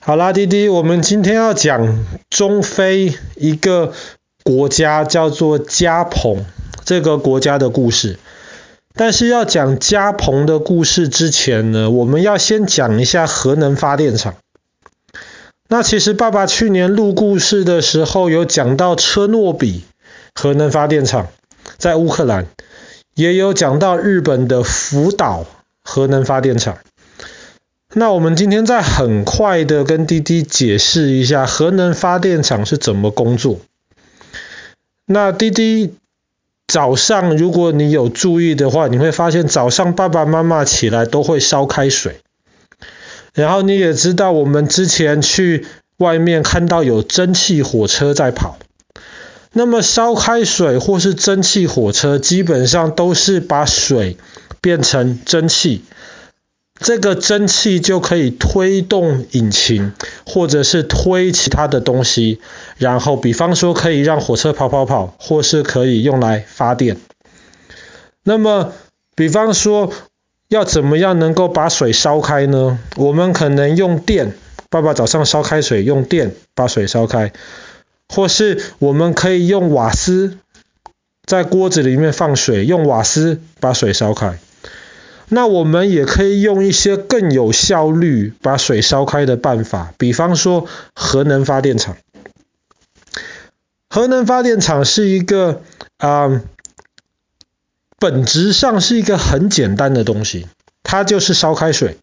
好啦，弟弟，我们今天要讲中非一个国家叫做加蓬这个国家的故事。但是要讲加蓬的故事之前呢，我们要先讲一下核能发电厂。那其实爸爸去年录故事的时候有讲到车诺比核能发电厂在乌克兰，也有讲到日本的福岛核能发电厂。那我们今天再很快的跟滴滴解释一下核能发电厂是怎么工作。那滴滴早上如果你有注意的话，你会发现早上爸爸妈妈起来都会烧开水。然后你也知道，我们之前去外面看到有蒸汽火车在跑。那么烧开水或是蒸汽火车，基本上都是把水变成蒸汽。这个蒸汽就可以推动引擎，或者是推其他的东西，然后比方说可以让火车跑跑跑，或是可以用来发电。那么，比方说要怎么样能够把水烧开呢？我们可能用电，爸爸早上烧开水，用电把水烧开，或是我们可以用瓦斯，在锅子里面放水，用瓦斯把水烧开。那我们也可以用一些更有效率把水烧开的办法，比方说核能发电厂。核能发电厂是一个啊、本质上是一个很简单的东西，它就是烧开水。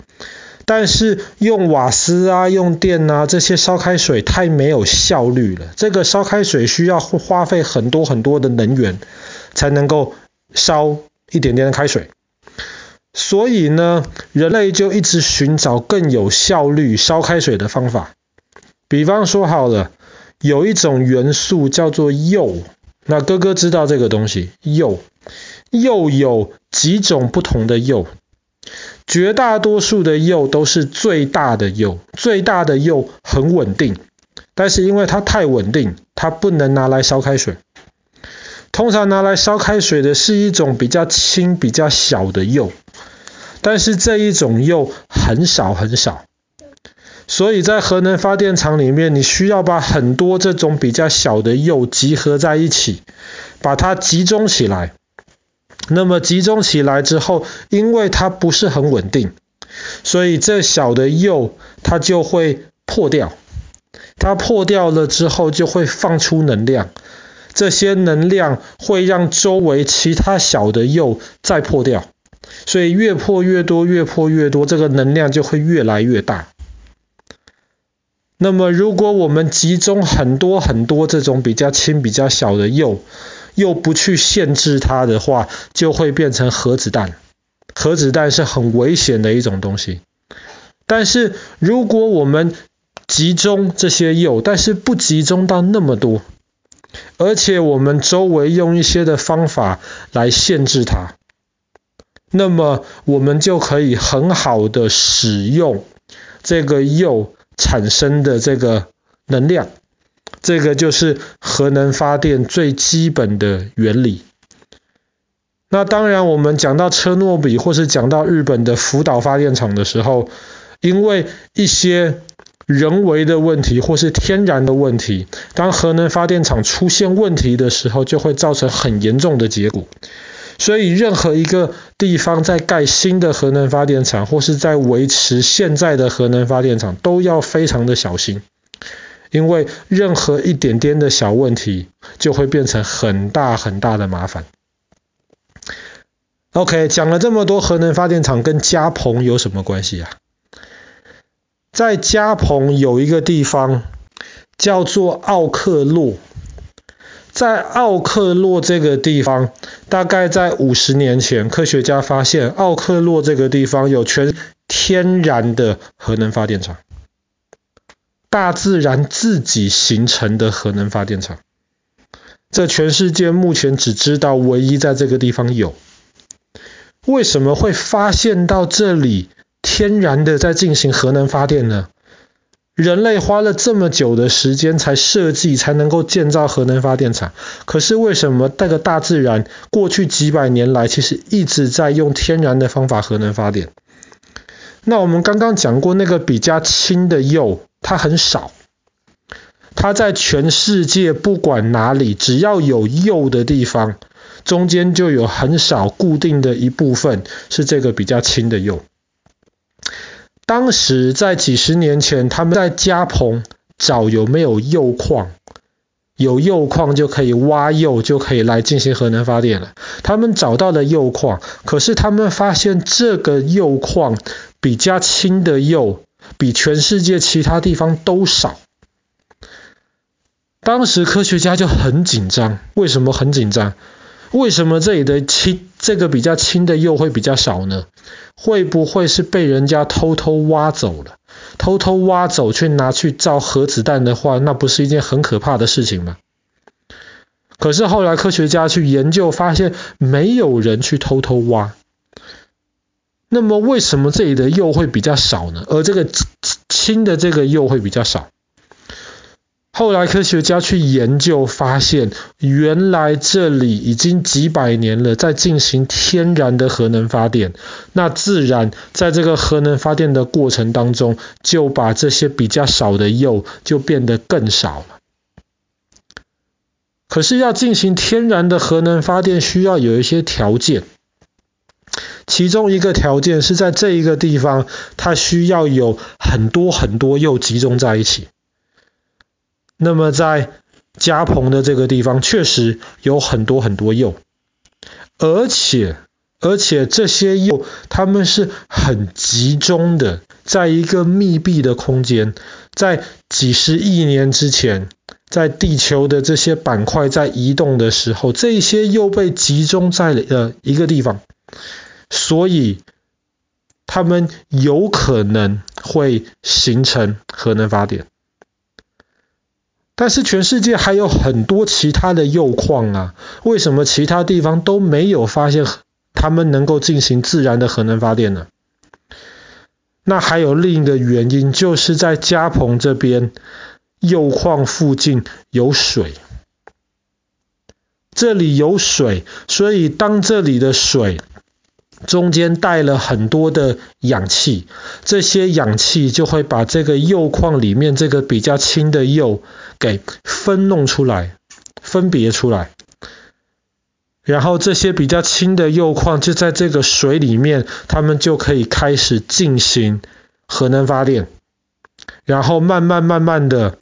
但是用瓦斯啊、用电啊这些烧开水太没有效率了，这个烧开水需要花费很多很多的能源才能够烧一点点的开水。所以呢，人类就一直寻找更有效率烧开水的方法。比方说好了，有一种元素叫做铀，那哥哥知道这个东西，铀，铀有几种不同的铀，绝大多数的铀都是最大的铀，最大的铀很稳定，但是因为它太稳定，它不能拿来烧开水。通常拿来烧开水的是一种比较轻、比较小的铀。但是这一种铀很少很少，所以在核能发电厂里面，你需要把很多这种比较小的铀集合在一起，把它集中起来。那么集中起来之后，因为它不是很稳定，所以这小的铀它就会破掉。它破掉了之后，就会放出能量。这些能量会让周围其他小的铀再破掉。所以越破越多，越破越多，这个能量就会越来越大。那么如果我们集中很多很多这种比较轻、比较小的铀，又不去限制它的话，就会变成核子弹。核子弹是很危险的一种东西。但是如果我们集中这些铀，但是不集中到那么多，而且我们周围用一些的方法来限制它。那么我们就可以很好的使用这个铀产生的这个能量，这个就是核能发电最基本的原理。那当然，我们讲到车诺比或是讲到日本的福岛发电厂的时候，因为一些人为的问题或是天然的问题，当核能发电厂出现问题的时候，就会造成很严重的结果。所以，任何一个地方在盖新的核能发电厂，或是在维持现在的核能发电厂，都要非常的小心，因为任何一点点的小问题，就会变成很大很大的麻烦。OK，讲了这么多，核能发电厂跟加蓬有什么关系啊？在加蓬有一个地方叫做奥克洛。在奥克洛这个地方，大概在五十年前，科学家发现奥克洛这个地方有全天然的核能发电厂，大自然自己形成的核能发电厂。这全世界目前只知道唯一在这个地方有。为什么会发现到这里天然的在进行核能发电呢？人类花了这么久的时间才设计，才能够建造核能发电厂。可是为什么这个大自然过去几百年来，其实一直在用天然的方法核能发电？那我们刚刚讲过，那个比较轻的铀，它很少，它在全世界不管哪里，只要有铀的地方，中间就有很少固定的一部分是这个比较轻的铀。当时在几十年前，他们在加蓬找有没有铀矿，有铀矿就可以挖铀，就可以来进行核能发电了。他们找到了铀矿，可是他们发现这个铀矿比较轻的铀比全世界其他地方都少。当时科学家就很紧张，为什么很紧张？为什么这里的轻这个比较轻的铀会比较少呢？会不会是被人家偷偷挖走了？偷偷挖走去拿去造核子弹的话，那不是一件很可怕的事情吗？可是后来科学家去研究，发现没有人去偷偷挖。那么为什么这里的铀会比较少呢？而这个轻的这个铀会比较少？后来科学家去研究，发现原来这里已经几百年了，在进行天然的核能发电。那自然在这个核能发电的过程当中，就把这些比较少的铀就变得更少了。可是要进行天然的核能发电，需要有一些条件。其中一个条件是在这一个地方，它需要有很多很多铀集中在一起。那么在加蓬的这个地方，确实有很多很多铀，而且而且这些铀它们是很集中的，在一个密闭的空间，在几十亿年之前，在地球的这些板块在移动的时候，这些铀被集中在了一个地方，所以它们有可能会形成核能发电。但是全世界还有很多其他的铀矿啊，为什么其他地方都没有发现他们能够进行自然的核能发电呢？那还有另一个原因，就是在加蓬这边铀矿附近有水，这里有水，所以当这里的水中间带了很多的氧气，这些氧气就会把这个铀矿里面这个比较轻的铀给分弄出来，分别出来，然后这些比较轻的铀矿就在这个水里面，它们就可以开始进行核能发电，然后慢慢慢慢的，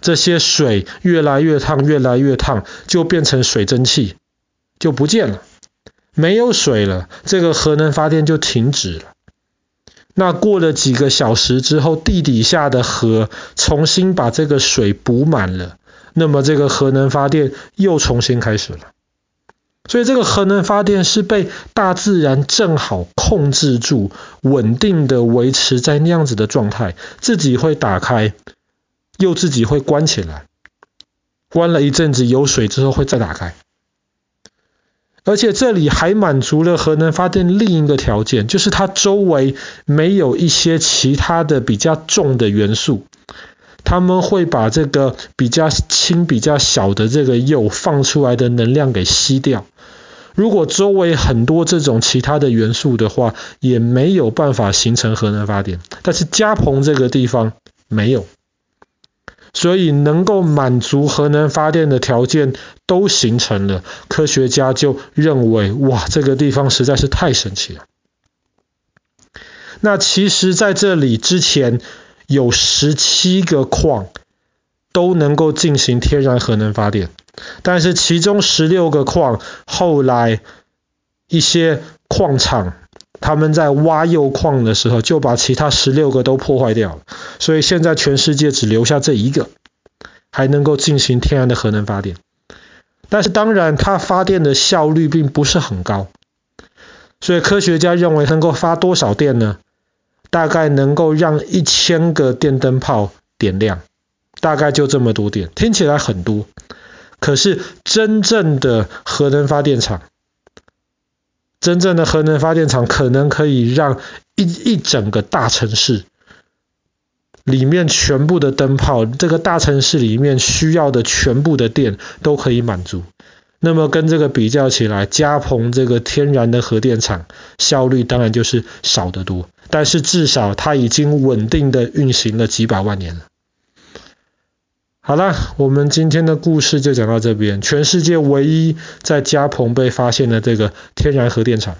这些水越来越烫，越来越烫，就变成水蒸气，就不见了。没有水了，这个核能发电就停止了。那过了几个小时之后，地底下的河重新把这个水补满了，那么这个核能发电又重新开始了。所以这个核能发电是被大自然正好控制住，稳定的维持在那样子的状态，自己会打开，又自己会关起来，关了一阵子有水之后会再打开。而且这里还满足了核能发电另一个条件，就是它周围没有一些其他的比较重的元素，他们会把这个比较轻、比较小的这个铀放出来的能量给吸掉。如果周围很多这种其他的元素的话，也没有办法形成核能发电。但是加蓬这个地方没有。所以能够满足核能发电的条件都形成了，科学家就认为，哇，这个地方实在是太神奇了。那其实在这里之前有十七个矿都能够进行天然核能发电，但是其中十六个矿后来一些矿场他们在挖铀矿的时候，就把其他十六个都破坏掉了。所以现在全世界只留下这一个，还能够进行天然的核能发电。但是当然，它发电的效率并不是很高。所以科学家认为能够发多少电呢？大概能够让一千个电灯泡点亮，大概就这么多电。听起来很多，可是真正的核能发电厂。真正的核能发电厂可能可以让一一整个大城市里面全部的灯泡，这个大城市里面需要的全部的电都可以满足。那么跟这个比较起来，加蓬这个天然的核电厂效率当然就是少得多。但是至少它已经稳定的运行了几百万年了。好了，我们今天的故事就讲到这边。全世界唯一在加蓬被发现的这个天然核电厂。